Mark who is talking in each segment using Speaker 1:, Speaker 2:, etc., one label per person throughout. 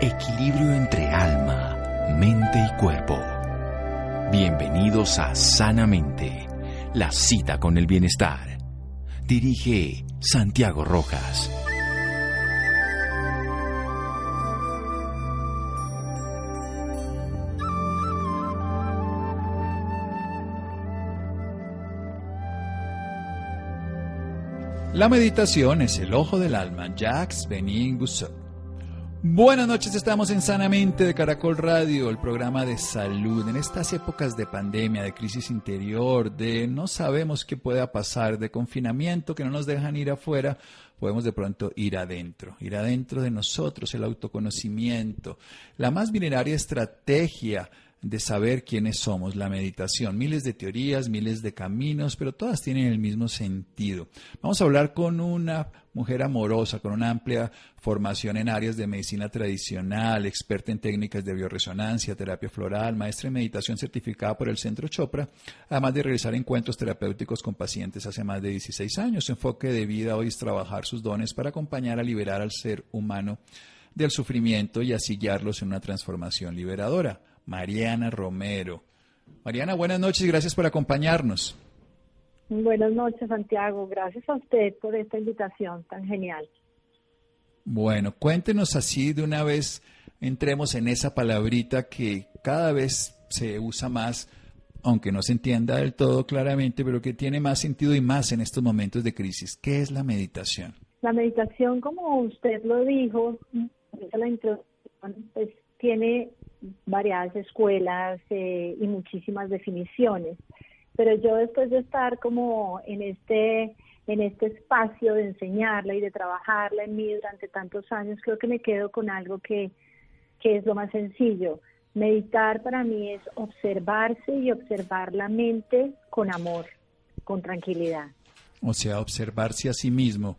Speaker 1: Equilibrio entre alma, mente y cuerpo. Bienvenidos a Sanamente, la cita con el bienestar. Dirige Santiago Rojas.
Speaker 2: La meditación es el ojo del alma, Jacques Benin. Buenas noches, estamos en Sanamente de Caracol Radio, el programa de salud. En estas épocas de pandemia, de crisis interior, de no sabemos qué pueda pasar, de confinamiento, que no nos dejan ir afuera, podemos de pronto ir adentro, ir adentro de nosotros, el autoconocimiento, la más milenaria estrategia de saber quiénes somos, la meditación. Miles de teorías, miles de caminos, pero todas tienen el mismo sentido. Vamos a hablar con una mujer amorosa, con una amplia formación en áreas de medicina tradicional, experta en técnicas de bioresonancia, terapia floral, maestra en meditación certificada por el Centro Chopra, además de realizar encuentros terapéuticos con pacientes hace más de 16 años. Su enfoque de vida hoy es trabajar sus dones para acompañar a liberar al ser humano del sufrimiento y asillarlos en una transformación liberadora. Mariana Romero. Mariana, buenas noches y gracias por acompañarnos.
Speaker 3: Buenas noches, Santiago. Gracias a usted por esta invitación tan genial.
Speaker 2: Bueno, cuéntenos así de una vez, entremos en esa palabrita que cada vez se usa más, aunque no se entienda del todo claramente, pero que tiene más sentido y más en estos momentos de crisis. ¿Qué es la meditación?
Speaker 3: La meditación, como usted lo dijo, la introducción, pues tiene variadas escuelas eh, y muchísimas definiciones. Pero yo después de estar como en este en este espacio de enseñarla y de trabajarla en mí durante tantos años, creo que me quedo con algo que, que es lo más sencillo. Meditar para mí es observarse y observar la mente con amor, con tranquilidad.
Speaker 2: O sea, observarse a sí mismo.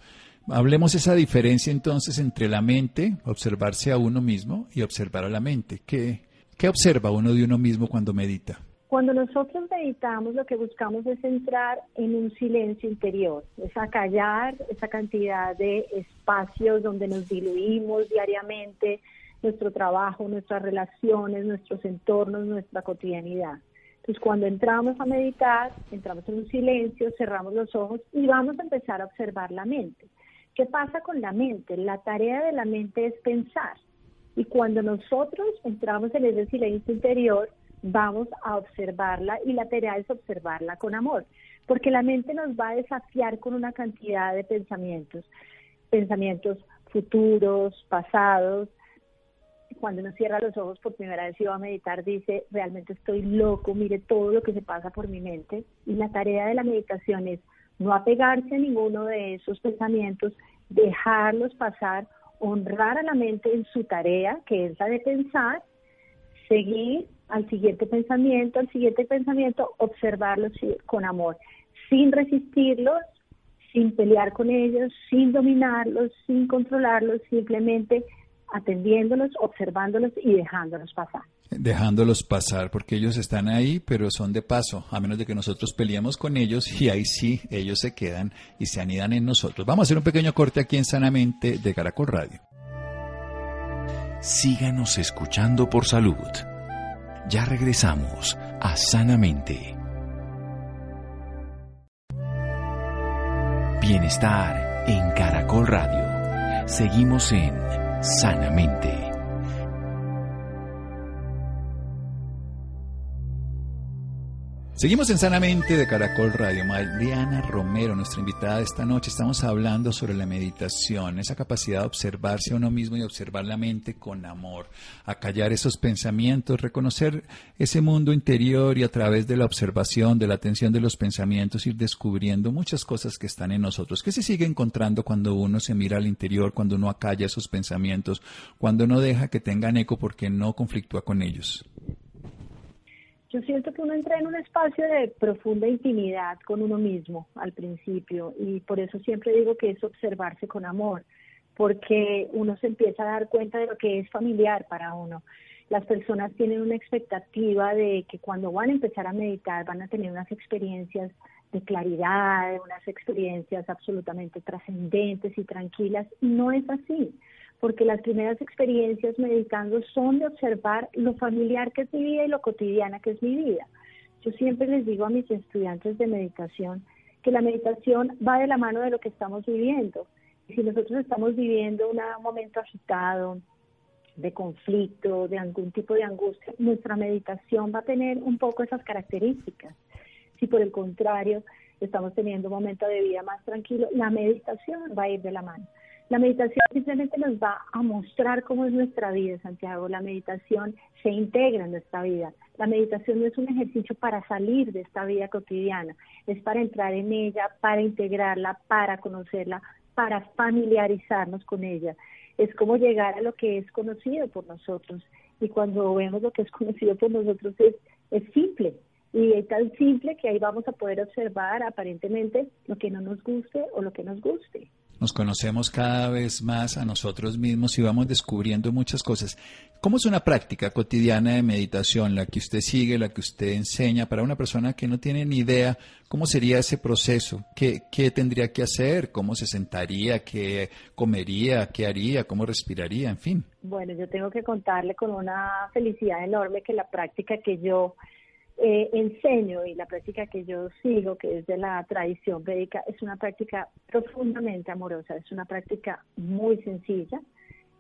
Speaker 2: Hablemos esa diferencia entonces entre la mente, observarse a uno mismo, y observar a la mente. ¿Qué, qué observa uno de uno mismo cuando medita?
Speaker 3: Cuando nosotros meditamos lo que buscamos es entrar en un silencio interior, es acallar esa cantidad de espacios donde nos diluimos diariamente, nuestro trabajo, nuestras relaciones, nuestros entornos, nuestra cotidianidad. Entonces cuando entramos a meditar, entramos en un silencio, cerramos los ojos y vamos a empezar a observar la mente. ¿Qué pasa con la mente? La tarea de la mente es pensar. Y cuando nosotros entramos en ese silencio interior, vamos a observarla y la tarea es observarla con amor, porque la mente nos va a desafiar con una cantidad de pensamientos, pensamientos futuros, pasados. Cuando uno cierra los ojos por primera vez y va a meditar, dice, realmente estoy loco, mire todo lo que se pasa por mi mente. Y la tarea de la meditación es no apegarse a ninguno de esos pensamientos, dejarlos pasar, honrar a la mente en su tarea, que es la de pensar, seguir al siguiente pensamiento, al siguiente pensamiento, observarlos con amor, sin resistirlos, sin pelear con ellos, sin dominarlos, sin controlarlos, simplemente atendiéndolos, observándolos y dejándolos pasar.
Speaker 2: Dejándolos pasar, porque ellos están ahí, pero son de paso, a menos de que nosotros peleemos con ellos y ahí sí, ellos se quedan y se anidan en nosotros. Vamos a hacer un pequeño corte aquí en Sanamente de Caracol Radio.
Speaker 1: Síganos escuchando por salud. Ya regresamos a Sanamente. Bienestar en Caracol Radio. Seguimos en Sanamente.
Speaker 2: Seguimos en Sanamente de Caracol Radio. Mariana Romero, nuestra invitada de esta noche. Estamos hablando sobre la meditación, esa capacidad de observarse a uno mismo y observar la mente con amor, acallar esos pensamientos, reconocer ese mundo interior y a través de la observación, de la atención de los pensamientos, ir descubriendo muchas cosas que están en nosotros. ¿Qué se sigue encontrando cuando uno se mira al interior, cuando uno acalla esos pensamientos, cuando no deja que tengan eco porque no conflictúa con ellos?
Speaker 3: Yo siento que uno entra en un espacio de profunda intimidad con uno mismo al principio y por eso siempre digo que es observarse con amor, porque uno se empieza a dar cuenta de lo que es familiar para uno. Las personas tienen una expectativa de que cuando van a empezar a meditar van a tener unas experiencias de claridad, unas experiencias absolutamente trascendentes y tranquilas, y no es así porque las primeras experiencias meditando son de observar lo familiar que es mi vida y lo cotidiana que es mi vida. Yo siempre les digo a mis estudiantes de meditación que la meditación va de la mano de lo que estamos viviendo. Si nosotros estamos viviendo un momento agitado, de conflicto, de algún tipo de angustia, nuestra meditación va a tener un poco esas características. Si por el contrario estamos teniendo un momento de vida más tranquilo, la meditación va a ir de la mano. La meditación simplemente nos va a mostrar cómo es nuestra vida, Santiago. La meditación se integra en nuestra vida. La meditación no es un ejercicio para salir de esta vida cotidiana, es para entrar en ella, para integrarla, para conocerla, para familiarizarnos con ella. Es como llegar a lo que es conocido por nosotros. Y cuando vemos lo que es conocido por nosotros es, es simple, y es tan simple que ahí vamos a poder observar aparentemente lo que no nos guste o lo que nos guste
Speaker 2: nos conocemos cada vez más a nosotros mismos y vamos descubriendo muchas cosas. ¿Cómo es una práctica cotidiana de meditación, la que usted sigue, la que usted enseña para una persona que no tiene ni idea cómo sería ese proceso? ¿Qué, qué tendría que hacer? ¿Cómo se sentaría? ¿Qué comería? ¿Qué haría? ¿Cómo respiraría? En fin.
Speaker 3: Bueno, yo tengo que contarle con una felicidad enorme que la práctica que yo eh, enseño y la práctica que yo sigo, que es de la tradición védica, es una práctica profundamente amorosa, es una práctica muy sencilla,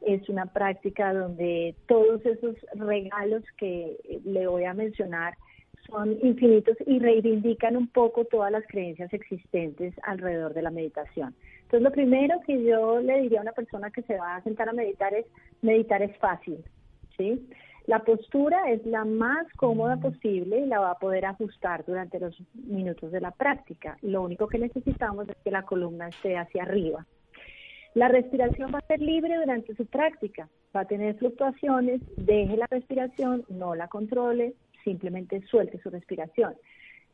Speaker 3: es una práctica donde todos esos regalos que le voy a mencionar son infinitos y reivindican un poco todas las creencias existentes alrededor de la meditación. Entonces, lo primero que yo le diría a una persona que se va a sentar a meditar es, meditar es fácil, ¿sí? La postura es la más cómoda posible y la va a poder ajustar durante los minutos de la práctica. Lo único que necesitamos es que la columna esté hacia arriba. La respiración va a ser libre durante su práctica. Va a tener fluctuaciones, deje la respiración, no la controle, simplemente suelte su respiración.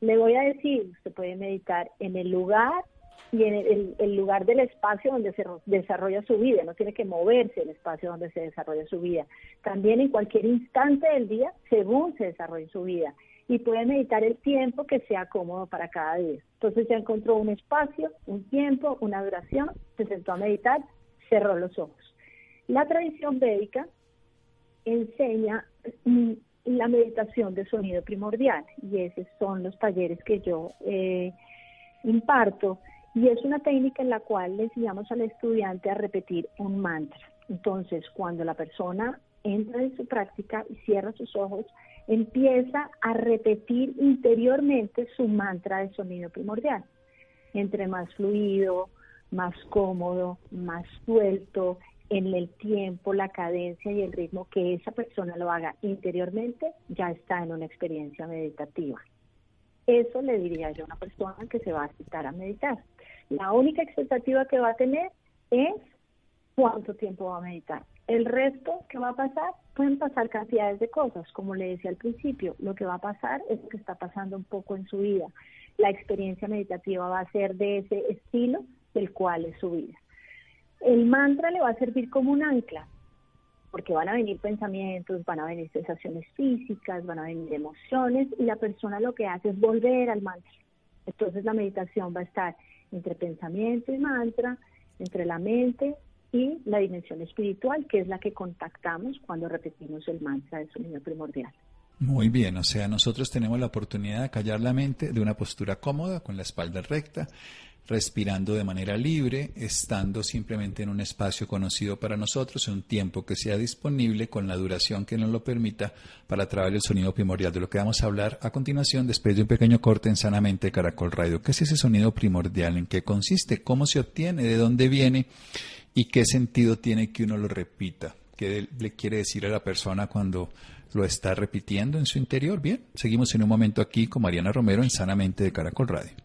Speaker 3: Le voy a decir, usted puede meditar en el lugar y en el, lugar del espacio donde se desarrolla su vida, no tiene que moverse el espacio donde se desarrolla su vida. También en cualquier instante del día, según se desarrolla su vida. Y puede meditar el tiempo que sea cómodo para cada día. Entonces ya encontró un espacio, un tiempo, una duración, se sentó a meditar, cerró los ojos. La tradición védica enseña mm, la meditación de sonido primordial y esos son los talleres que yo eh, imparto y es una técnica en la cual le enseñamos al estudiante a repetir un mantra. Entonces, cuando la persona entra en su práctica y cierra sus ojos, empieza a repetir interiormente su mantra de sonido primordial. Entre más fluido, más cómodo, más suelto, en el tiempo, la cadencia y el ritmo que esa persona lo haga interiormente, ya está en una experiencia meditativa. Eso le diría yo a una persona que se va a citar a meditar. La única expectativa que va a tener es cuánto tiempo va a meditar. El resto que va a pasar, pueden pasar cantidades de cosas, como le decía al principio, lo que va a pasar es lo que está pasando un poco en su vida. La experiencia meditativa va a ser de ese estilo del cual es su vida. El mantra le va a servir como un ancla, porque van a venir pensamientos, van a venir sensaciones físicas, van a venir emociones, y la persona lo que hace es volver al mantra. Entonces la meditación va a estar entre pensamiento y mantra, entre la mente y la dimensión espiritual, que es la que contactamos cuando repetimos el mantra de sonido primordial.
Speaker 2: Muy bien, o sea, nosotros tenemos la oportunidad de callar la mente de una postura cómoda, con la espalda recta, respirando de manera libre, estando simplemente en un espacio conocido para nosotros, en un tiempo que sea disponible con la duración que nos lo permita para trabajar el sonido primordial, de lo que vamos a hablar a continuación después de un pequeño corte en Sanamente Caracol Radio. ¿Qué es ese sonido primordial? ¿En qué consiste? ¿Cómo se obtiene? ¿De dónde viene? ¿Y qué sentido tiene que uno lo repita? ¿Qué le quiere decir a la persona cuando lo está repitiendo en su interior? Bien, seguimos en un momento aquí con Mariana Romero en Sanamente de Caracol Radio.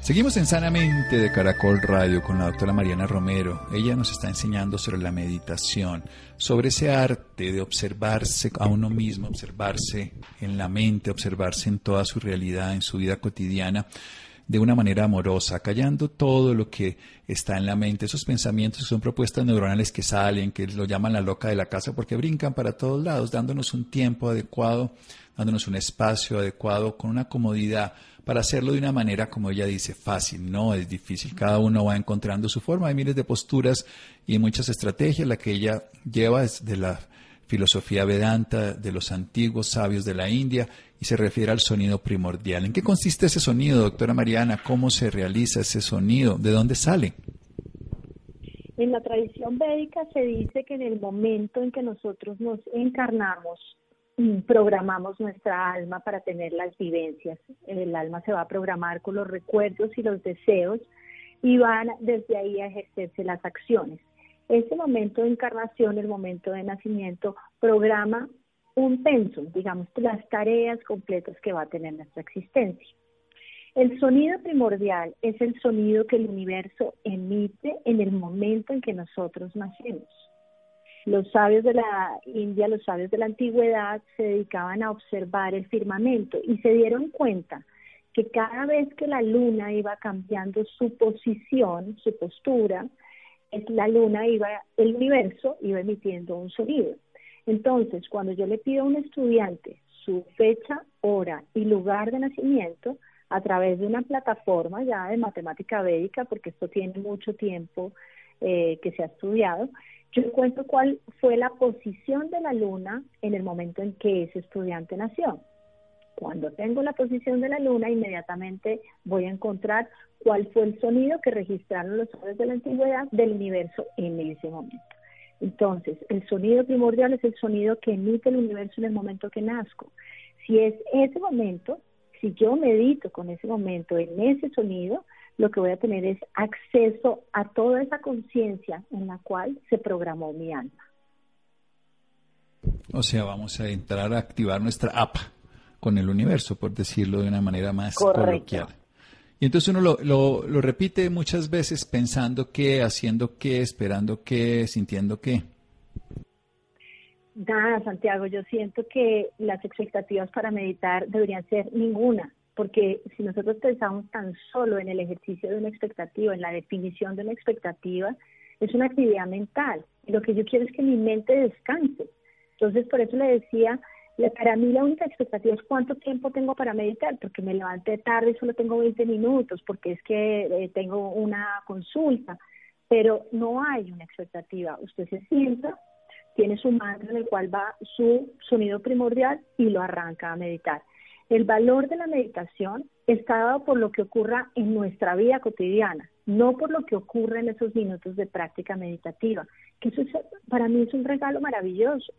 Speaker 2: Seguimos en Sanamente de Caracol Radio con la doctora Mariana Romero. Ella nos está enseñando sobre la meditación, sobre ese arte de observarse a uno mismo, observarse en la mente, observarse en toda su realidad, en su vida cotidiana, de una manera amorosa, callando todo lo que está en la mente, esos pensamientos son propuestas neuronales que salen, que lo llaman la loca de la casa, porque brincan para todos lados, dándonos un tiempo adecuado, dándonos un espacio adecuado, con una comodidad para hacerlo de una manera, como ella dice, fácil, no es difícil. Cada uno va encontrando su forma. Hay miles de posturas y muchas estrategias. La que ella lleva es de la filosofía vedanta de los antiguos sabios de la India y se refiere al sonido primordial. ¿En qué consiste ese sonido, doctora Mariana? ¿Cómo se realiza ese sonido? ¿De dónde sale?
Speaker 3: En la tradición védica se dice que en el momento en que nosotros nos encarnamos, programamos nuestra alma para tener las vivencias. El alma se va a programar con los recuerdos y los deseos y van desde ahí a ejercerse las acciones. Ese momento de encarnación, el momento de nacimiento, programa un pensum, digamos, las tareas completas que va a tener nuestra existencia. El sonido primordial es el sonido que el universo emite en el momento en que nosotros nacemos. Los sabios de la India, los sabios de la antigüedad, se dedicaban a observar el firmamento y se dieron cuenta que cada vez que la luna iba cambiando su posición, su postura, la luna iba, el universo iba emitiendo un sonido. Entonces, cuando yo le pido a un estudiante su fecha, hora y lugar de nacimiento, a través de una plataforma ya de matemática védica, porque esto tiene mucho tiempo eh, que se ha estudiado, yo encuentro cuál fue la posición de la luna en el momento en que ese estudiante nació. Cuando tengo la posición de la luna, inmediatamente voy a encontrar cuál fue el sonido que registraron los hombres de la antigüedad del universo en ese momento. Entonces, el sonido primordial es el sonido que emite el universo en el momento que nazco. Si es ese momento, si yo medito con ese momento en ese sonido, lo que voy a tener es acceso a toda esa conciencia en la cual se programó mi alma.
Speaker 2: O sea, vamos a entrar a activar nuestra app con el universo, por decirlo de una manera más coloquial. Y entonces uno lo, lo, lo repite muchas veces pensando qué, haciendo qué, esperando qué, sintiendo qué.
Speaker 3: Nada, Santiago, yo siento que las expectativas para meditar deberían ser ninguna porque si nosotros pensamos tan solo en el ejercicio de una expectativa, en la definición de una expectativa, es una actividad mental. Y lo que yo quiero es que mi mente descanse. Entonces, por eso le decía, para mí la única expectativa es cuánto tiempo tengo para meditar, porque me levanté tarde y solo tengo 20 minutos, porque es que eh, tengo una consulta, pero no hay una expectativa. Usted se sienta, tiene su mantra en el cual va su sonido primordial y lo arranca a meditar. El valor de la meditación está dado por lo que ocurra en nuestra vida cotidiana, no por lo que ocurre en esos minutos de práctica meditativa, que eso para mí es un regalo maravilloso.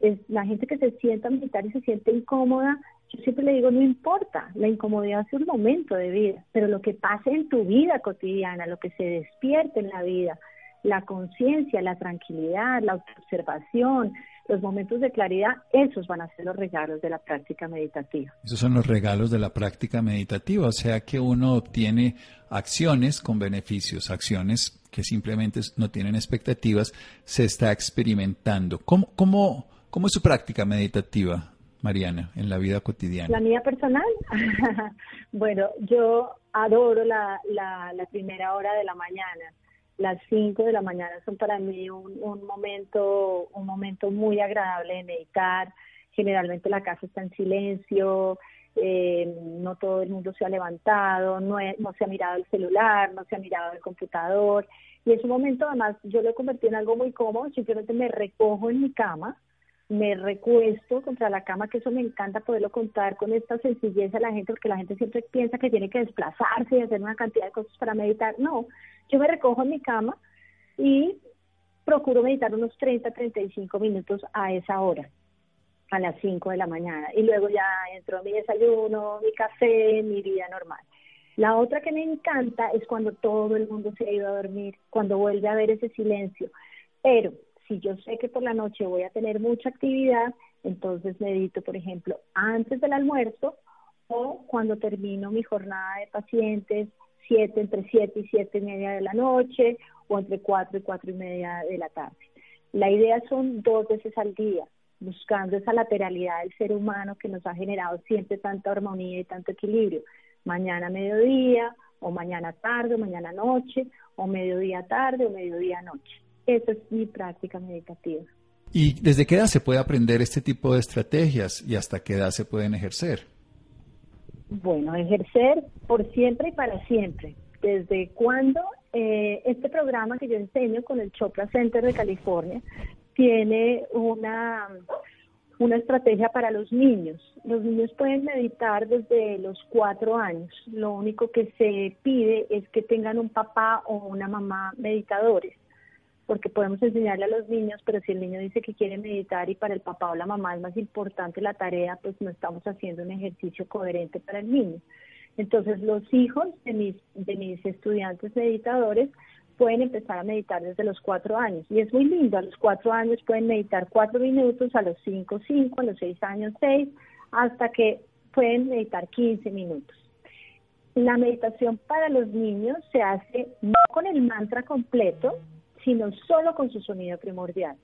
Speaker 3: Es la gente que se sienta a meditar y se siente incómoda, yo siempre le digo, no importa, la incomodidad es un momento de vida, pero lo que pase en tu vida cotidiana, lo que se despierte en la vida, la conciencia, la tranquilidad, la observación, los momentos de claridad, esos van a ser los regalos de la práctica meditativa.
Speaker 2: Esos son los regalos de la práctica meditativa, o sea que uno obtiene acciones con beneficios, acciones que simplemente no tienen expectativas, se está experimentando. ¿Cómo, cómo, cómo es su práctica meditativa, Mariana, en la vida cotidiana?
Speaker 3: La mía personal, bueno, yo adoro la, la, la primera hora de la mañana las 5 de la mañana son para mí un, momento un momento muy agradable de meditar. generalmente la casa está en silencio, eh, no todo el mundo se ha levantado, no, no se ha mirado el celular, no se ha mirado el computador. Y en ese momento además yo lo convertí en algo muy cómodo, simplemente me recojo en mi cama, me recuesto contra la cama, que eso me encanta poderlo contar con esta sencillez a la gente, porque la gente siempre piensa que tiene que desplazarse y hacer una cantidad de cosas para meditar. No, yo me recojo en mi cama y procuro meditar unos 30, 35 minutos a esa hora, a las 5 de la mañana. Y luego ya entro mi desayuno, mi café, mi vida normal. La otra que me encanta es cuando todo el mundo se ha ido a dormir, cuando vuelve a haber ese silencio. Pero si yo sé que por la noche voy a tener mucha actividad, entonces medito, por ejemplo, antes del almuerzo o cuando termino mi jornada de pacientes, siete, entre siete y siete y media de la noche o entre cuatro y cuatro y media de la tarde. La idea son dos veces al día, buscando esa lateralidad del ser humano que nos ha generado siempre tanta armonía y tanto equilibrio. Mañana mediodía, o mañana tarde, o mañana noche, o mediodía tarde, o mediodía noche. Esa es mi práctica meditativa.
Speaker 2: ¿Y desde qué edad se puede aprender este tipo de estrategias y hasta qué edad se pueden ejercer?
Speaker 3: Bueno, ejercer por siempre y para siempre. ¿Desde cuándo? Eh, este programa que yo enseño con el Chopra Center de California tiene una, una estrategia para los niños. Los niños pueden meditar desde los cuatro años. Lo único que se pide es que tengan un papá o una mamá meditadores porque podemos enseñarle a los niños, pero si el niño dice que quiere meditar y para el papá o la mamá es más importante la tarea, pues no estamos haciendo un ejercicio coherente para el niño. Entonces los hijos de mis, de mis estudiantes meditadores pueden empezar a meditar desde los cuatro años. Y es muy lindo, a los cuatro años pueden meditar cuatro minutos, a los cinco, cinco, a los seis años, seis, hasta que pueden meditar 15 minutos. La meditación para los niños se hace no con el mantra completo, sino solo con su sonido primordial.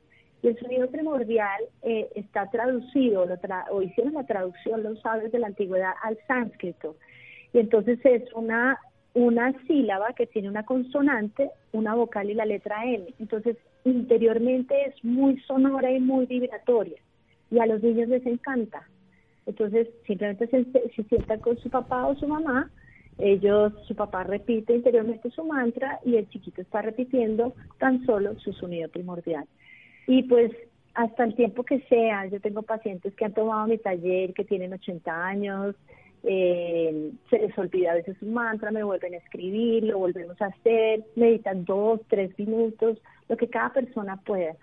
Speaker 3: Y el sonido primordial eh, está traducido, o hicieron la traducción los sabios de la antigüedad al sánscrito. Y entonces es una, una sílaba que tiene una consonante, una vocal y la letra N. Entonces, interiormente es muy sonora y muy vibratoria. Y a los niños les encanta. Entonces, simplemente se, se sientan con su papá o su mamá ellos, su papá repite interiormente su mantra y el chiquito está repitiendo tan solo su sonido primordial. Y pues hasta el tiempo que sea, yo tengo pacientes que han tomado mi taller, que tienen 80 años, eh, se les olvida a veces su mantra, me vuelven a escribir, lo volvemos a hacer, meditan dos, tres minutos, lo que cada persona pueda.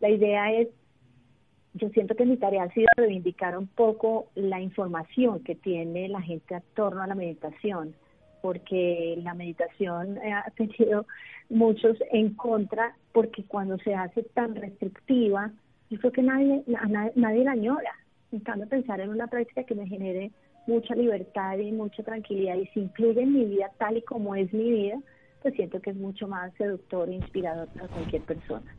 Speaker 3: La idea es, yo siento que mi tarea ha sido reivindicar un poco la información que tiene la gente a torno a la meditación porque la meditación ha tenido muchos en contra, porque cuando se hace tan restrictiva, yo creo que nadie, nadie, la añora. En cambio, pensar en una práctica que me genere mucha libertad y mucha tranquilidad y se incluye en mi vida tal y como es mi vida, pues siento que es mucho más seductor e inspirador para cualquier persona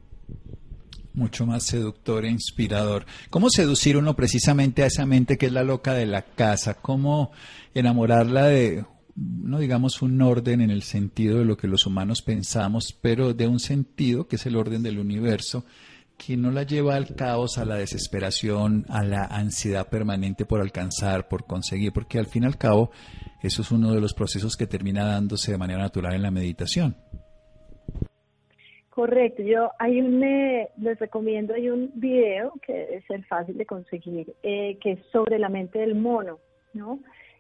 Speaker 2: mucho más seductor e inspirador. ¿Cómo seducir uno precisamente a esa mente que es la loca de la casa? ¿Cómo enamorarla de no digamos un orden en el sentido de lo que los humanos pensamos, pero de un sentido que es el orden del universo, que no la lleva al caos, a la desesperación, a la ansiedad permanente por alcanzar, por conseguir, porque al fin y al cabo eso es uno de los procesos que termina dándose de manera natural en la meditación.
Speaker 3: Correcto, yo hay un, eh, les recomiendo, hay un video que es el fácil de conseguir, eh, que es sobre la mente del mono, ¿no?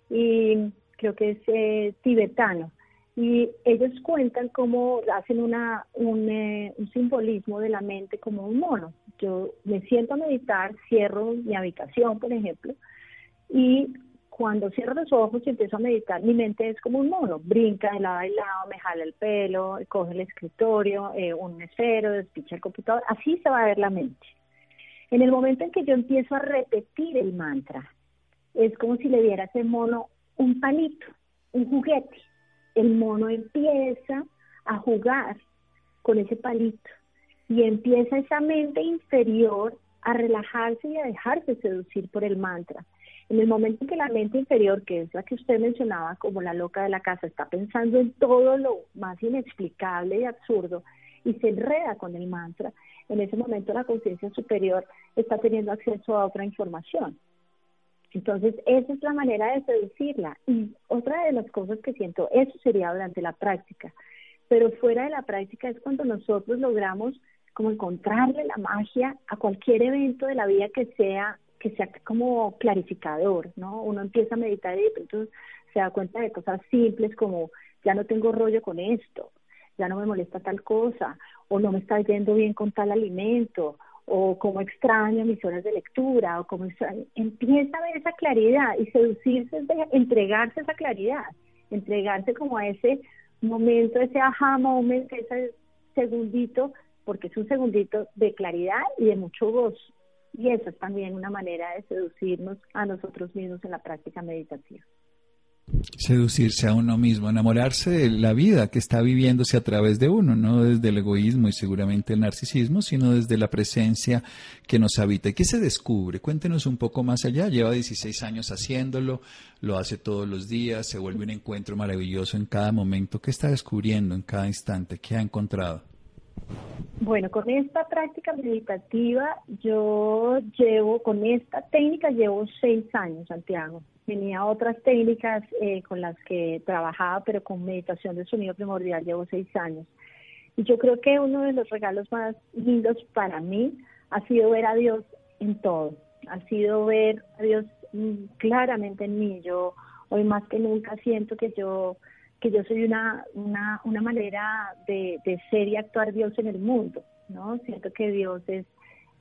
Speaker 3: Y creo que es eh, tibetano, y ellos cuentan cómo hacen una, un, eh, un, simbolismo de la mente como un mono. Yo me siento a meditar, cierro mi habitación, por ejemplo, y cuando cierro los ojos y empiezo a meditar, mi mente es como un mono, brinca de lado a lado, me jala el pelo, coge el escritorio, eh, un esfero, despicha el computador, así se va a ver la mente. En el momento en que yo empiezo a repetir el mantra, es como si le diera a ese mono un palito, un juguete. El mono empieza a jugar con ese palito y empieza esa mente inferior a relajarse y a dejarse seducir por el mantra. En el momento en que la mente inferior, que es la que usted mencionaba como la loca de la casa, está pensando en todo lo más inexplicable y absurdo, y se enreda con el mantra, en ese momento la conciencia superior está teniendo acceso a otra información. Entonces, esa es la manera de seducirla. Y otra de las cosas que siento, eso sería durante la práctica, pero fuera de la práctica es cuando nosotros logramos como encontrarle la magia a cualquier evento de la vida que sea que sea como clarificador, ¿no? Uno empieza a meditar y entonces se da cuenta de cosas simples como ya no tengo rollo con esto, ya no me molesta tal cosa, o no me está yendo bien con tal alimento, o como extraño mis horas de lectura, o como empieza a ver esa claridad y seducirse es de entregarse esa claridad, entregarse como a ese momento, ese aha moment, ese segundito, porque es un segundito de claridad y de mucho gozo. Y eso es también una manera de seducirnos a nosotros mismos en la práctica meditativa.
Speaker 2: Seducirse a uno mismo, enamorarse de la vida que está viviéndose a través de uno, no desde el egoísmo y seguramente el narcisismo, sino desde la presencia que nos habita. ¿Y qué se descubre? Cuéntenos un poco más allá. Lleva 16 años haciéndolo, lo hace todos los días, se vuelve un encuentro maravilloso en cada momento. ¿Qué está descubriendo en cada instante? ¿Qué ha encontrado?
Speaker 3: Bueno, con esta práctica meditativa yo llevo, con esta técnica llevo seis años, Santiago. Tenía otras técnicas eh, con las que trabajaba, pero con meditación de sonido primordial llevo seis años. Y yo creo que uno de los regalos más lindos para mí ha sido ver a Dios en todo, ha sido ver a Dios mm, claramente en mí. Yo hoy más que nunca siento que yo que yo soy una, una, una manera de, de ser y actuar Dios en el mundo, ¿no? Siento que Dios es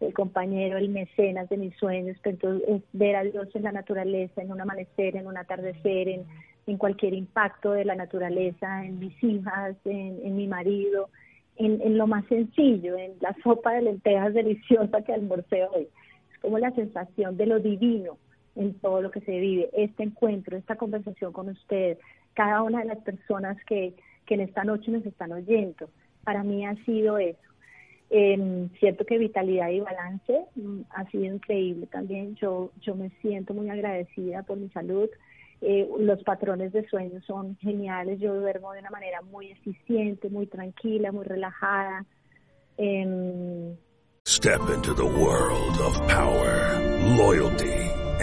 Speaker 3: el compañero, el mecenas de mis sueños, pero entonces es ver a Dios en la naturaleza, en un amanecer, en un atardecer, en, en cualquier impacto de la naturaleza, en mis hijas, en, en mi marido, en, en, lo más sencillo, en la sopa de lentejas deliciosa que almorcé hoy. Es como la sensación de lo divino en todo lo que se vive. Este encuentro, esta conversación con usted, cada una de las personas que, que en esta noche nos están oyendo. Para mí ha sido eso. Eh, cierto que vitalidad y balance mm, ha sido increíble también. Yo, yo me siento muy agradecida por mi salud. Eh, los patrones de sueño son geniales. Yo duermo de una manera muy eficiente, muy tranquila, muy relajada. Eh,
Speaker 4: Step into the world of power, loyalty.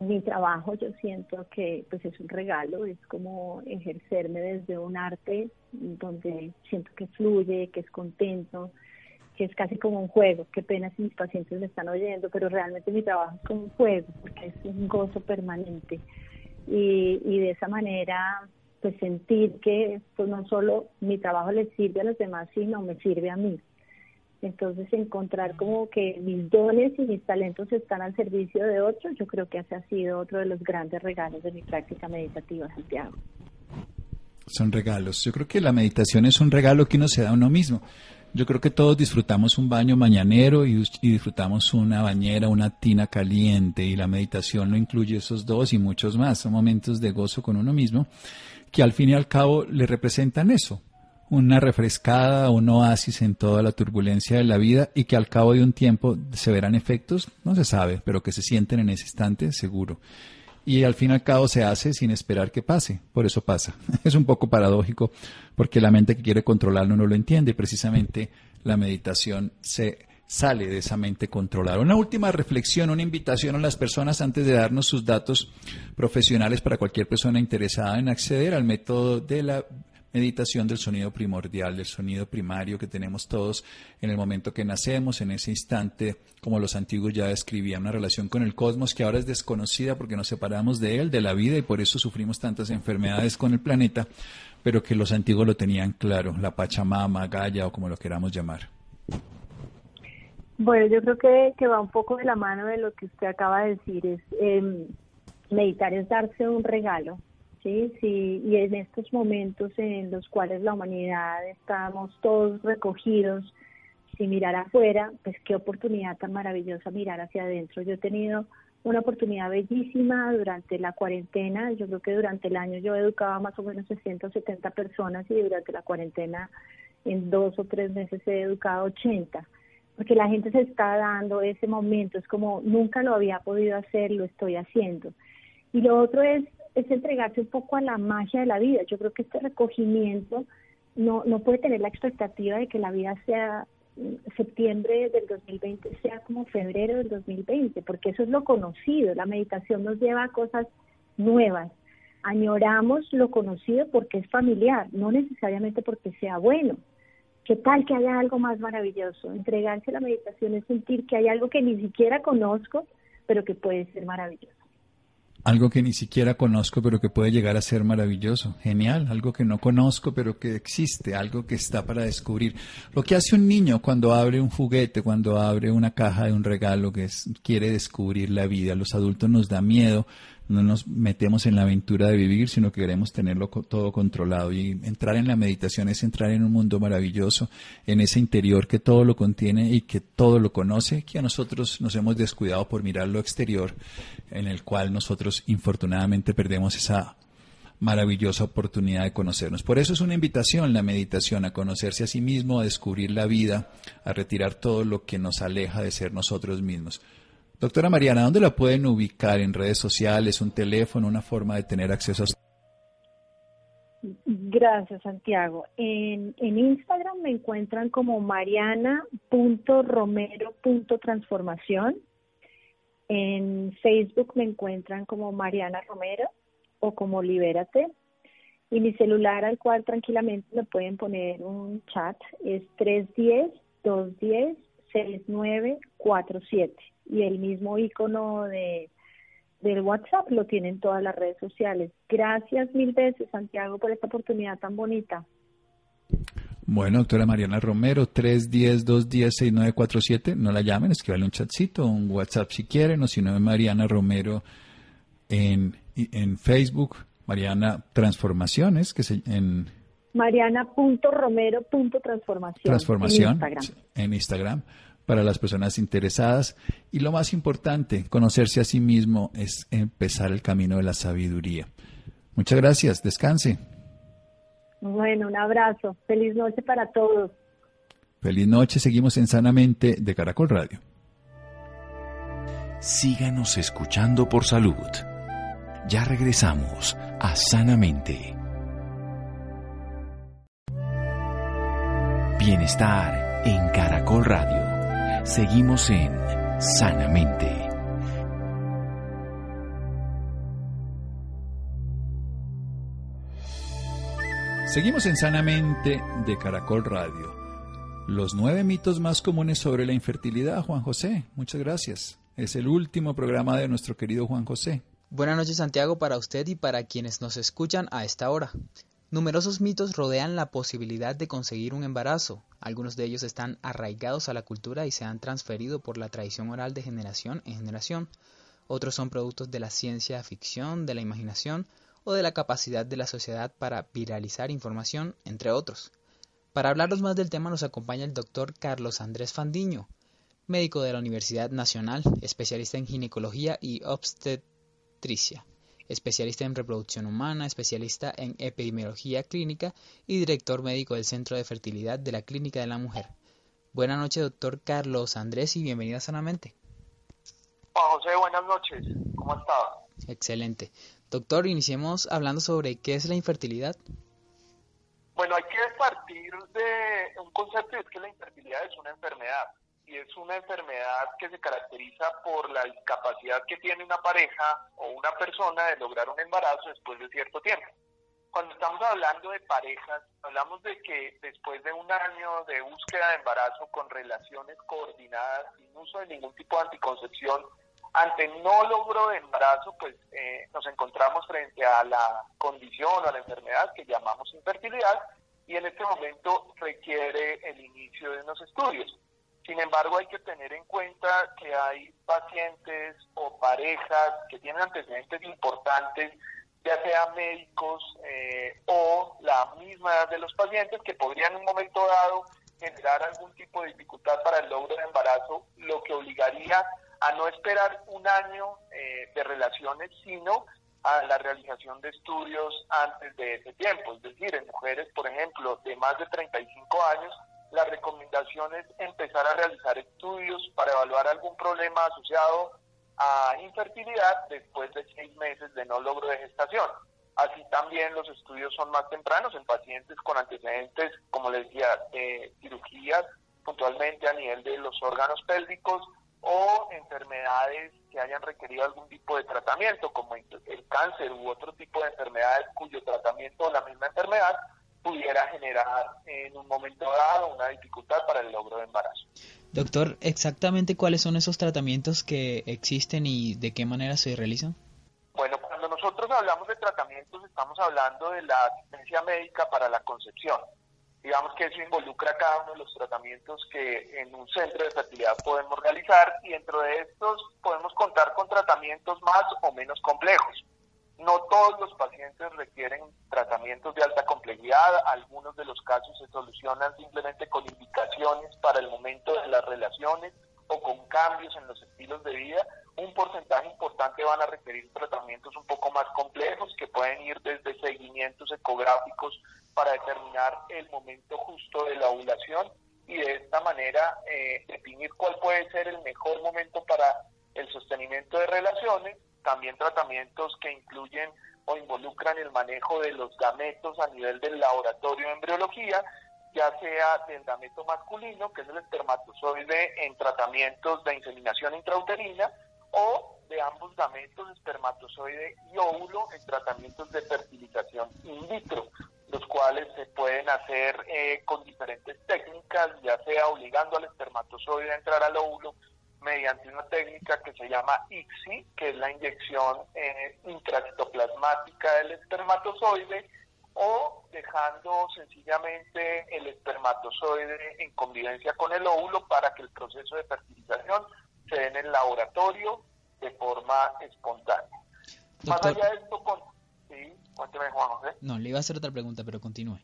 Speaker 3: Mi trabajo yo siento que pues es un regalo, es como ejercerme desde un arte donde siento que fluye, que es contento, que es casi como un juego. Qué pena si mis pacientes me están oyendo, pero realmente mi trabajo es como un juego, porque es un gozo permanente. Y, y de esa manera, pues sentir que pues no solo mi trabajo les sirve a los demás, sino me sirve a mí. Entonces, encontrar como que mis dones y mis talentos están al servicio de otros, yo creo que ese ha sido otro de los grandes regalos de mi práctica meditativa, Santiago.
Speaker 2: Son regalos. Yo creo que la meditación es un regalo que uno se da a uno mismo. Yo creo que todos disfrutamos un baño mañanero y, y, disfrutamos una bañera, una tina caliente y la meditación lo incluye esos dos y muchos más. Son momentos de gozo con uno mismo que al fin y al cabo le representan eso, una refrescada, un oasis en toda la turbulencia de la vida y que al cabo de un tiempo se verán efectos, no se sabe, pero que se sienten en ese instante, seguro. Y al fin y al cabo se hace sin esperar que pase, por eso pasa. Es un poco paradójico porque la mente que quiere controlarlo no lo entiende y precisamente la meditación se sale de esa mente controlada. Una última reflexión, una invitación a las personas antes de darnos sus datos profesionales para cualquier persona interesada en acceder al método de la meditación del sonido primordial, del sonido primario que tenemos todos en el momento que nacemos, en ese instante, como los antiguos ya describían, una relación con el cosmos que ahora es desconocida porque nos separamos de él, de la vida, y por eso sufrimos tantas enfermedades con el planeta, pero que los antiguos lo tenían claro, la Pachamama, Gaia o como lo queramos llamar.
Speaker 3: Bueno, yo creo que, que va un poco de la mano de lo que usted acaba de decir, es eh, meditar es darse un regalo, Sí, sí, y en estos momentos en los cuales la humanidad estamos todos recogidos sin mirar afuera, pues qué oportunidad tan maravillosa mirar hacia adentro. Yo he tenido una oportunidad bellísima durante la cuarentena. Yo creo que durante el año yo he educado a más o menos 60 o 70 personas y durante la cuarentena en dos o tres meses he educado 80. Porque la gente se está dando ese momento, es como nunca lo había podido hacer, lo estoy haciendo. Y lo otro es, es entregarse un poco a la magia de la vida. Yo creo que este recogimiento no, no puede tener la expectativa de que la vida sea septiembre del 2020 sea como febrero del 2020, porque eso es lo conocido. La meditación nos lleva a cosas nuevas. Añoramos lo conocido porque es familiar, no necesariamente porque sea bueno. ¿Qué tal que haya algo más maravilloso? Entregarse a la meditación es sentir que hay algo que ni siquiera conozco, pero que puede ser maravilloso.
Speaker 2: Algo que ni siquiera conozco, pero que puede llegar a ser maravilloso. Genial. Algo que no conozco, pero que existe. Algo que está para descubrir. Lo que hace un niño cuando abre un juguete, cuando abre una caja de un regalo que quiere descubrir la vida. Los adultos nos da miedo no nos metemos en la aventura de vivir, sino que queremos tenerlo todo controlado. Y entrar en la meditación es entrar en un mundo maravilloso, en ese interior que todo lo contiene y que todo lo conoce, que a nosotros nos hemos descuidado por mirar lo exterior, en el cual nosotros infortunadamente perdemos esa maravillosa oportunidad de conocernos. Por eso es una invitación la meditación a conocerse a sí mismo, a descubrir la vida, a retirar todo lo que nos aleja de ser nosotros mismos. Doctora Mariana, ¿dónde la pueden ubicar? ¿En redes sociales, un teléfono, una forma de tener acceso a
Speaker 3: Gracias, Santiago. En, en Instagram me encuentran como mariana.romero.transformación. En Facebook me encuentran como Mariana Romero o como Libérate. Y mi celular al cual tranquilamente me pueden poner un chat es 310-210-6947 y el mismo icono de del WhatsApp lo tienen todas las redes sociales. Gracias mil veces, Santiago, por esta oportunidad tan bonita.
Speaker 2: Bueno, doctora Mariana Romero, 310-210-6947. No la llamen, escriban un chatcito, un WhatsApp si quieren, o si no, Mariana Romero en, en Facebook, Mariana Transformaciones, que se, en...
Speaker 3: Mariana.romero.transformación.
Speaker 2: Transformación. En Instagram. En Instagram para las personas interesadas. Y lo más importante, conocerse a sí mismo es empezar el camino de la sabiduría. Muchas gracias, descanse.
Speaker 3: Bueno, un abrazo. Feliz noche para todos.
Speaker 2: Feliz noche, seguimos en Sanamente de Caracol Radio.
Speaker 1: Síganos escuchando por salud. Ya regresamos a Sanamente. Bienestar en Caracol Radio. Seguimos en Sanamente.
Speaker 2: Seguimos en Sanamente de Caracol Radio. Los nueve mitos más comunes sobre la infertilidad, Juan José. Muchas gracias. Es el último programa de nuestro querido Juan José.
Speaker 5: Buenas noches Santiago para usted y para quienes nos escuchan a esta hora. Numerosos mitos rodean la posibilidad de conseguir un embarazo. Algunos de ellos están arraigados a la cultura y se han transferido por la tradición oral de generación en generación. Otros son productos de la ciencia ficción, de la imaginación o de la capacidad de la sociedad para viralizar información, entre otros. Para hablarnos más del tema nos acompaña el doctor Carlos Andrés Fandiño, médico de la Universidad Nacional, especialista en ginecología y obstetricia especialista en reproducción humana, especialista en epidemiología clínica y director médico del Centro de Fertilidad de la Clínica de la Mujer. Buenas noches, doctor Carlos Andrés, y bienvenida sanamente.
Speaker 6: Juan José, buenas noches. ¿Cómo estaba?
Speaker 5: Excelente. Doctor, iniciemos hablando sobre qué es la infertilidad.
Speaker 6: Bueno, hay que partir de un concepto y es que la infertilidad es una enfermedad y es una enfermedad que se caracteriza por la discapacidad que tiene una pareja o una persona de lograr un embarazo después de cierto tiempo. Cuando estamos hablando de parejas, hablamos de que después de un año de búsqueda de embarazo con relaciones coordinadas, sin uso de ningún tipo de anticoncepción, ante no logro de embarazo, pues eh, nos encontramos frente a la condición o a la enfermedad que llamamos infertilidad y en este momento requiere el inicio de unos estudios. Sin embargo, hay que tener en cuenta que hay pacientes o parejas que tienen antecedentes importantes ya sea médicos eh, o la misma edad de los pacientes que podrían en un momento dado generar algún tipo de dificultad para el logro de embarazo, lo que obligaría a no esperar un año eh, de relaciones, sino a la realización de estudios antes de ese tiempo. Es decir, en mujeres, por ejemplo, de más de 35 años, la recomendación es empezar a realizar estudios para evaluar algún problema asociado a infertilidad después de seis meses de no logro de gestación. Así también los estudios son más tempranos en pacientes con antecedentes, como les decía, de cirugías, puntualmente a nivel de los órganos pélvicos o enfermedades que hayan requerido algún tipo de tratamiento, como el cáncer u otro tipo de enfermedades cuyo tratamiento o la misma enfermedad pudiera generar en un momento dado una dificultad para el logro de embarazo.
Speaker 5: Doctor, exactamente cuáles son esos tratamientos que existen y de qué manera se realizan?
Speaker 6: Bueno, cuando nosotros hablamos de tratamientos estamos hablando de la asistencia médica para la concepción. Digamos que eso involucra cada uno de los tratamientos que en un centro de fertilidad podemos realizar y dentro de estos podemos contar con tratamientos más o menos complejos. No todos los pacientes requieren tratamientos de alta complejidad, algunos de los casos se solucionan simplemente con indicaciones para el momento de las relaciones o con cambios en los estilos de vida. Un porcentaje importante van a requerir tratamientos un poco más complejos que pueden ir desde seguimientos ecográficos para determinar el momento justo de la ovulación y de esta manera eh, definir cuál puede ser el mejor momento para el sostenimiento de relaciones también tratamientos que incluyen o involucran el manejo de los gametos a nivel del laboratorio de embriología, ya sea del gameto masculino, que es el espermatozoide en tratamientos de inseminación intrauterina, o de ambos gametos, espermatozoide y óvulo, en tratamientos de fertilización in vitro, los cuales se pueden hacer eh, con diferentes técnicas, ya sea obligando al espermatozoide a entrar al óvulo mediante una técnica que se llama ICSI, que es la inyección eh, intracitoplasmática del espermatozoide, o dejando sencillamente el espermatozoide en convivencia con el óvulo para que el proceso de fertilización se dé en el laboratorio de forma espontánea. Más allá de esto, con... sí, cuénteme Juan José.
Speaker 5: No, le iba a hacer otra pregunta, pero continúe.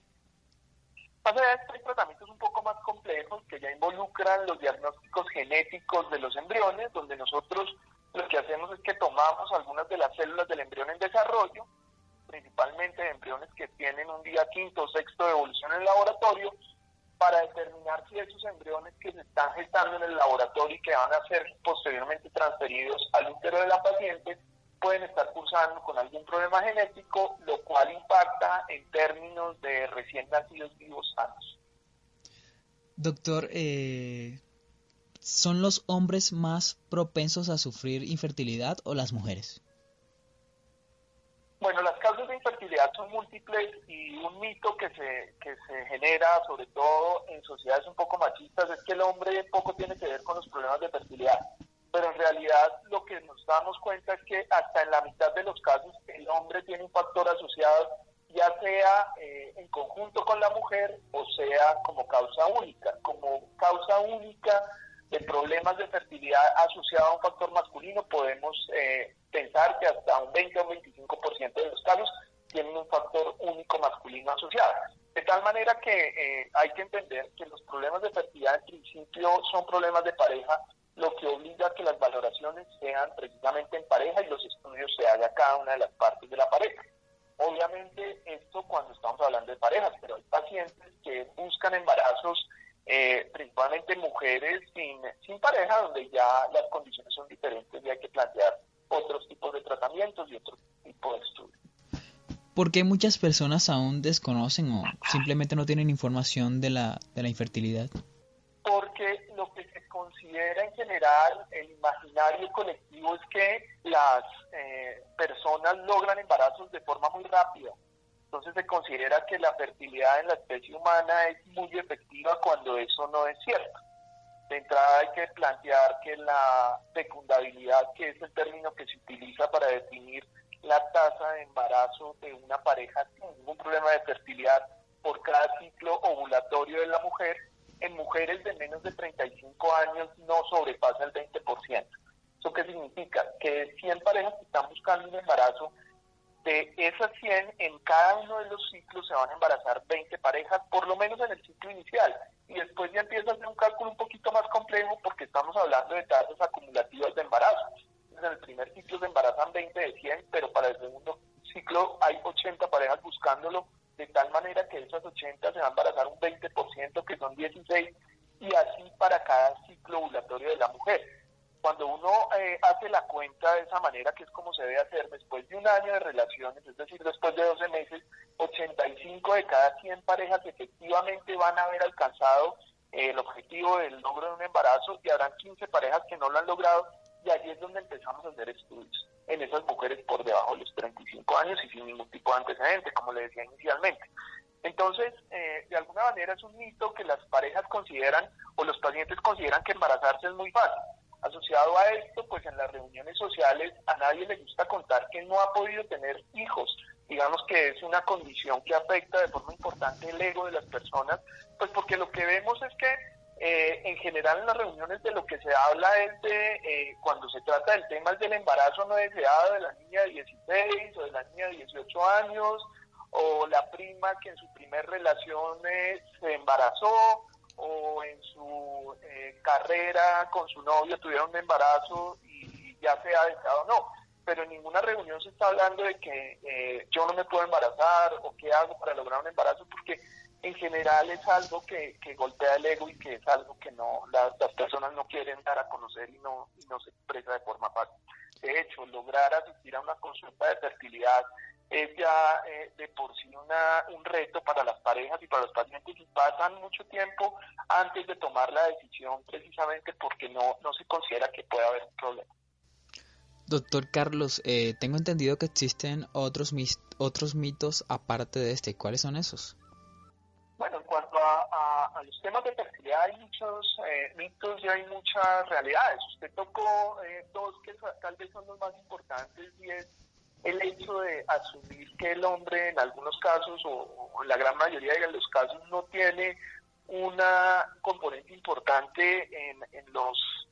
Speaker 6: De esto, hay tratamientos un poco más complejos que ya involucran los diagnósticos genéticos de los embriones, donde nosotros lo que hacemos es que tomamos algunas de las células del embrión en desarrollo, principalmente embriones que tienen un día quinto o sexto de evolución en el laboratorio, para determinar si esos embriones que se están gestando en el laboratorio y que van a ser posteriormente transferidos al útero de la paciente pueden estar cursando con algún problema genético, lo cual impacta en términos de recién nacidos vivos sanos.
Speaker 5: Doctor, eh, ¿son los hombres más propensos a sufrir infertilidad o las mujeres?
Speaker 6: Bueno, las causas de infertilidad son múltiples y un mito que se, que se genera, sobre todo en sociedades un poco machistas, es que el hombre poco tiene que ver con los problemas de fertilidad pero en realidad lo que nos damos cuenta es que hasta en la mitad de los casos el hombre tiene un factor asociado, ya sea eh, en conjunto con la mujer o sea como causa única. Como causa única de problemas de fertilidad asociado a un factor masculino, podemos eh, pensar que hasta un 20 o 25% de los casos tienen un factor único masculino asociado. De tal manera que eh, hay que entender que los problemas de fertilidad en principio son problemas de pareja lo que obliga a que las valoraciones sean precisamente en pareja y los estudios se hagan cada una de las partes de la pareja. Obviamente esto cuando estamos hablando de parejas, pero hay pacientes que buscan embarazos, eh, principalmente mujeres sin, pareja, donde ya las condiciones son diferentes y hay que plantear otros tipos de tratamientos y otro tipo de estudios.
Speaker 5: ¿Por qué muchas personas aún desconocen o simplemente no tienen información de la infertilidad?
Speaker 6: Porque lo que considera en general el imaginario colectivo es que las eh, personas logran embarazos de forma muy rápida. Entonces se considera que la fertilidad en la especie humana es muy efectiva cuando eso no es cierto. De entrada hay que plantear que la fecundabilidad, que es el término que se utiliza para definir la tasa de embarazo de una pareja sin ningún problema de fertilidad por cada ciclo ovulatorio de la mujer, en mujeres de menos de 35 años no sobrepasa el 20%. ¿Eso qué significa? Que 100 parejas que están buscando un embarazo, de esas 100, en cada uno de los ciclos se van a embarazar 20 parejas, por lo menos en el ciclo inicial. Y después ya empieza a ser un cálculo un poquito más complejo porque estamos hablando de tasas acumulativas de embarazo. En el primer ciclo se embarazan 20 de 100, pero para el segundo ciclo hay 80 parejas buscándolo, de tal manera que esas 80 se van a embarazar un 20%, que son 16, y así para cada ciclo ovulatorio de la mujer. Cuando uno eh, hace la cuenta de esa manera, que es como se debe hacer, después de un año de relaciones, es decir, después de 12 meses, 85 de cada 100 parejas efectivamente van a haber alcanzado eh, el objetivo del logro de un embarazo y habrán 15 parejas que no lo han logrado y allí es donde empezamos a hacer estudios en esas mujeres por debajo de los 35 años y sin ningún tipo de antecedente, como le decía inicialmente. Entonces, eh, de alguna manera es un mito que las parejas consideran o los pacientes consideran que embarazarse es muy fácil. Asociado a esto, pues en las reuniones sociales a nadie le gusta contar que no ha podido tener hijos. Digamos que es una condición que afecta de forma importante el ego de las personas, pues porque lo que vemos es que eh, en general en las reuniones de lo que se habla es de, eh, cuando se trata del tema del embarazo no deseado de la niña de 16 o de la niña de 18 años, o la prima que en su primer relación eh, se embarazó, o en su eh, carrera con su novio tuvieron un embarazo y ya se ha deseado, no. Pero en ninguna reunión se está hablando de que eh, yo no me puedo embarazar o qué hago para lograr un embarazo, porque en general es algo que, golpea el ego y que es algo que no las, personas no quieren dar a conocer y no, se expresa de forma fácil. De hecho, lograr asistir a una consulta de fertilidad es ya eh, de por sí una, un reto para las parejas y para los pacientes y pasan mucho tiempo antes de tomar la decisión precisamente porque no, se considera que pueda haber un problema.
Speaker 5: Doctor Carlos, eh, tengo entendido que existen otros, otros mitos aparte de este. ¿Cuáles son esos?
Speaker 6: A, los temas de fertilidad hay muchos eh, mitos y hay muchas realidades. Usted tocó dos que tal vez son los más importantes y es el hecho de asumir que el hombre en algunos casos o, la gran mayoría de los casos no tiene una componente importante en, en los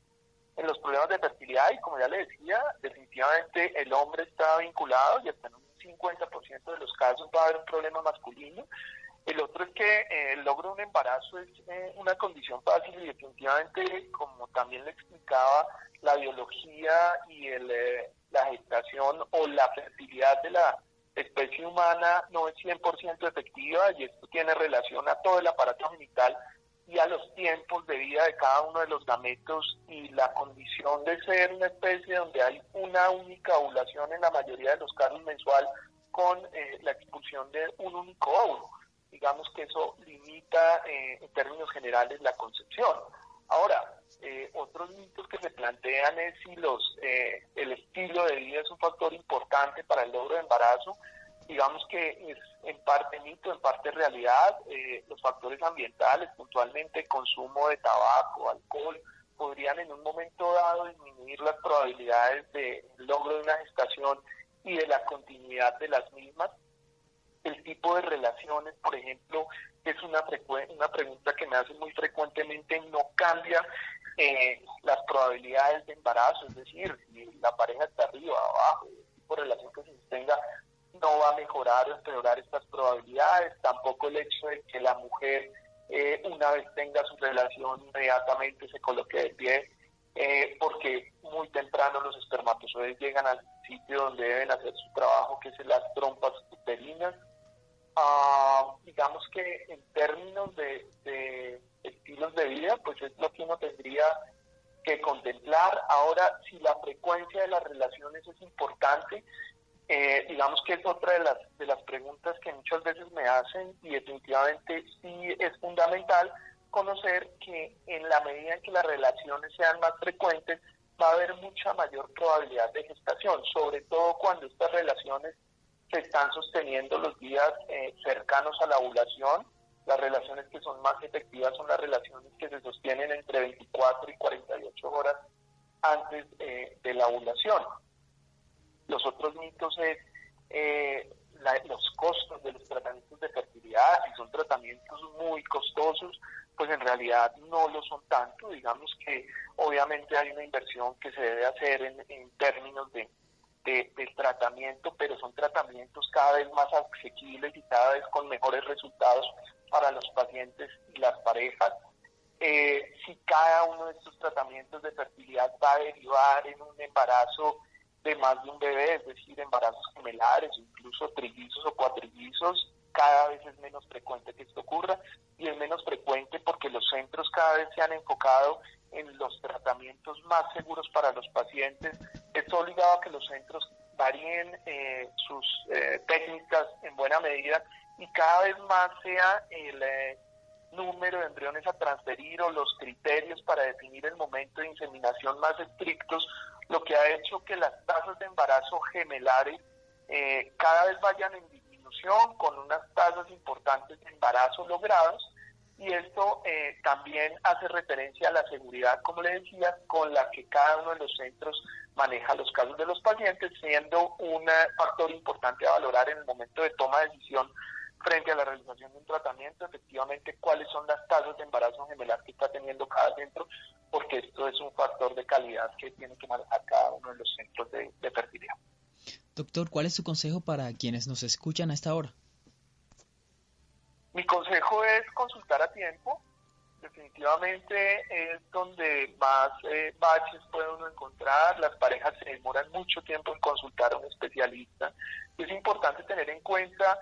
Speaker 6: en los problemas de fertilidad y como ya le decía, definitivamente el hombre está vinculado y hasta en un 50% de los casos va a haber un problema masculino. El otro es que eh, el logro de un embarazo es eh, una condición fácil y definitivamente, como también le explicaba, la biología y el, eh, la gestación o la fertilidad de la especie humana no es 100% efectiva y esto tiene relación a todo el aparato genital y a los tiempos de vida de cada uno de los gametos y la condición de ser una especie donde hay una única ovulación en la mayoría de los casos mensual con eh, la expulsión de un único óvulo. Digamos que eso limita eh, en términos generales la concepción. Ahora, eh, otros mitos que se plantean es si los eh, el estilo de vida es un factor importante para el logro de embarazo. Digamos que es en parte mito, en parte realidad. Eh, los factores ambientales, puntualmente consumo de tabaco, alcohol, podrían en un momento dado disminuir las probabilidades de logro de una gestación y de la continuidad de las mismas. El tipo de relaciones, por ejemplo, es una, una pregunta que me hacen muy frecuentemente, no cambia eh, las probabilidades de embarazo, es decir, si la pareja está arriba abajo, el tipo de relación que se sostenga no va a mejorar o empeorar estas probabilidades, tampoco el hecho de que la mujer eh, una vez tenga su relación inmediatamente se coloque de pie, eh, porque muy temprano los espermatozoides llegan al sitio donde deben hacer su trabajo, que es las trompas uterinas. Ah, digamos que en términos de, de estilos de vida, pues es lo que uno tendría que contemplar. Ahora, si la frecuencia de las relaciones es importante, eh, digamos que es otra de las, de las preguntas que muchas veces me hacen y definitivamente sí es fundamental conocer que en la medida en que las relaciones sean más frecuentes, va a haber mucha mayor probabilidad de gestación, sobre todo cuando estas relaciones se están sosteniendo los días eh, cercanos a la ovulación las relaciones que son más efectivas son las relaciones que se sostienen entre 24 y 48 horas antes eh, de la ovulación. Los otros mitos es eh, los costos de los tratamientos de fertilidad, si son tratamientos muy costosos, pues en realidad no lo son tanto. Digamos que obviamente hay una inversión que se debe hacer en, en términos de, del tratamiento, pero son tratamientos cada vez más asequibles y cada vez con mejores resultados para los pacientes y las parejas. Eh, si cada uno de estos tratamientos de fertilidad va a derivar en un embarazo de más de un bebé, es decir, embarazos gemelares, incluso trillizos o cuatrillizos, cada vez es menos frecuente que esto ocurra y es menos frecuente porque los centros cada vez se han enfocado en los tratamientos más seguros para los pacientes. Esto obligado a que los centros varíen eh, sus eh, técnicas en buena medida y cada vez más sea el eh, número de embriones a transferir o los criterios para definir el momento de inseminación más estrictos, lo que ha hecho que las tasas de embarazo gemelares eh, cada vez vayan en disminución con unas tasas importantes de embarazo logrados y esto eh, también hace referencia a la seguridad, como le decía, con la que cada uno de los centros maneja los casos de los pacientes, siendo un factor importante a valorar en el momento de toma de decisión frente a la realización de un tratamiento, efectivamente cuáles son las tasas de embarazo gemelar que está teniendo cada centro, porque esto es un factor de calidad que tiene que manejar cada uno de los centros de, fertilidad.
Speaker 5: Doctor, ¿cuál es su consejo para quienes nos escuchan a esta hora?
Speaker 6: Mi consejo es consultar a tiempo. Definitivamente es donde más eh, baches puede uno encontrar. Las parejas se demoran mucho tiempo en consultar a un especialista. Es importante tener en cuenta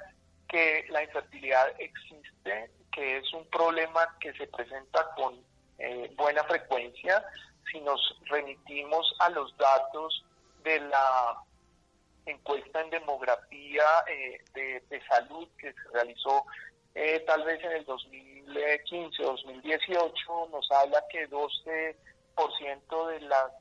Speaker 6: que la infertilidad existe, que es un problema que se presenta con eh, buena frecuencia. Si nos remitimos a los datos de la encuesta en demografía eh, de, salud que se realizó eh, tal vez en el 2015 o 2018, nos habla que 12% de las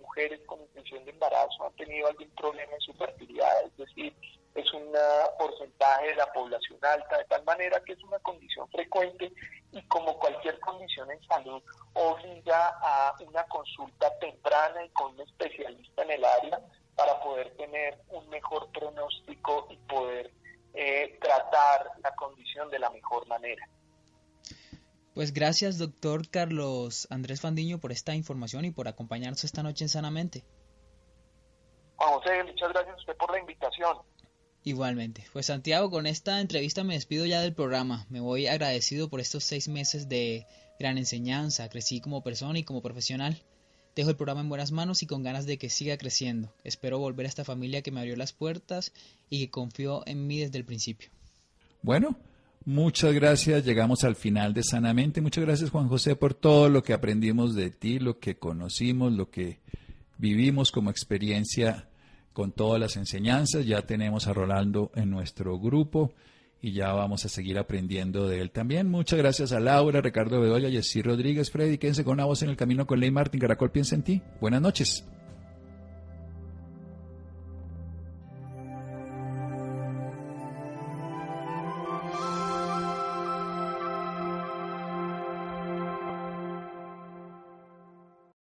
Speaker 6: mujeres con intención de embarazo han tenido algún problema en su fertilidad, es decir, es un porcentaje de la población alta, de tal manera que es una condición frecuente y como cualquier condición en salud obliga a una consulta temprana y con un especialista en el área para poder tener un mejor pronóstico y poder eh, tratar la condición de la mejor manera.
Speaker 5: Pues gracias, doctor Carlos Andrés Fandiño, por esta información y por acompañarnos esta noche en Sanamente.
Speaker 6: Juan José, muchas gracias a usted por la invitación.
Speaker 5: Igualmente. Pues Santiago, con esta entrevista me despido ya del programa. Me voy agradecido por estos seis meses de gran enseñanza. Crecí como persona y como profesional. Dejo el programa en buenas manos y con ganas de que siga creciendo. Espero volver a esta familia que me abrió las puertas y que confió en mí desde el principio.
Speaker 2: Bueno, muchas gracias. Llegamos al final de Sanamente. Muchas gracias Juan José por todo lo que aprendimos de ti, lo que conocimos, lo que vivimos como experiencia con todas las enseñanzas. Ya tenemos a Rolando en nuestro grupo y ya vamos a seguir aprendiendo de él también. Muchas gracias a Laura, Ricardo Bedoya, Jessy Rodríguez, Freddy. Quédense con una voz en el camino con Ley Martín. Caracol piensa en ti. Buenas noches.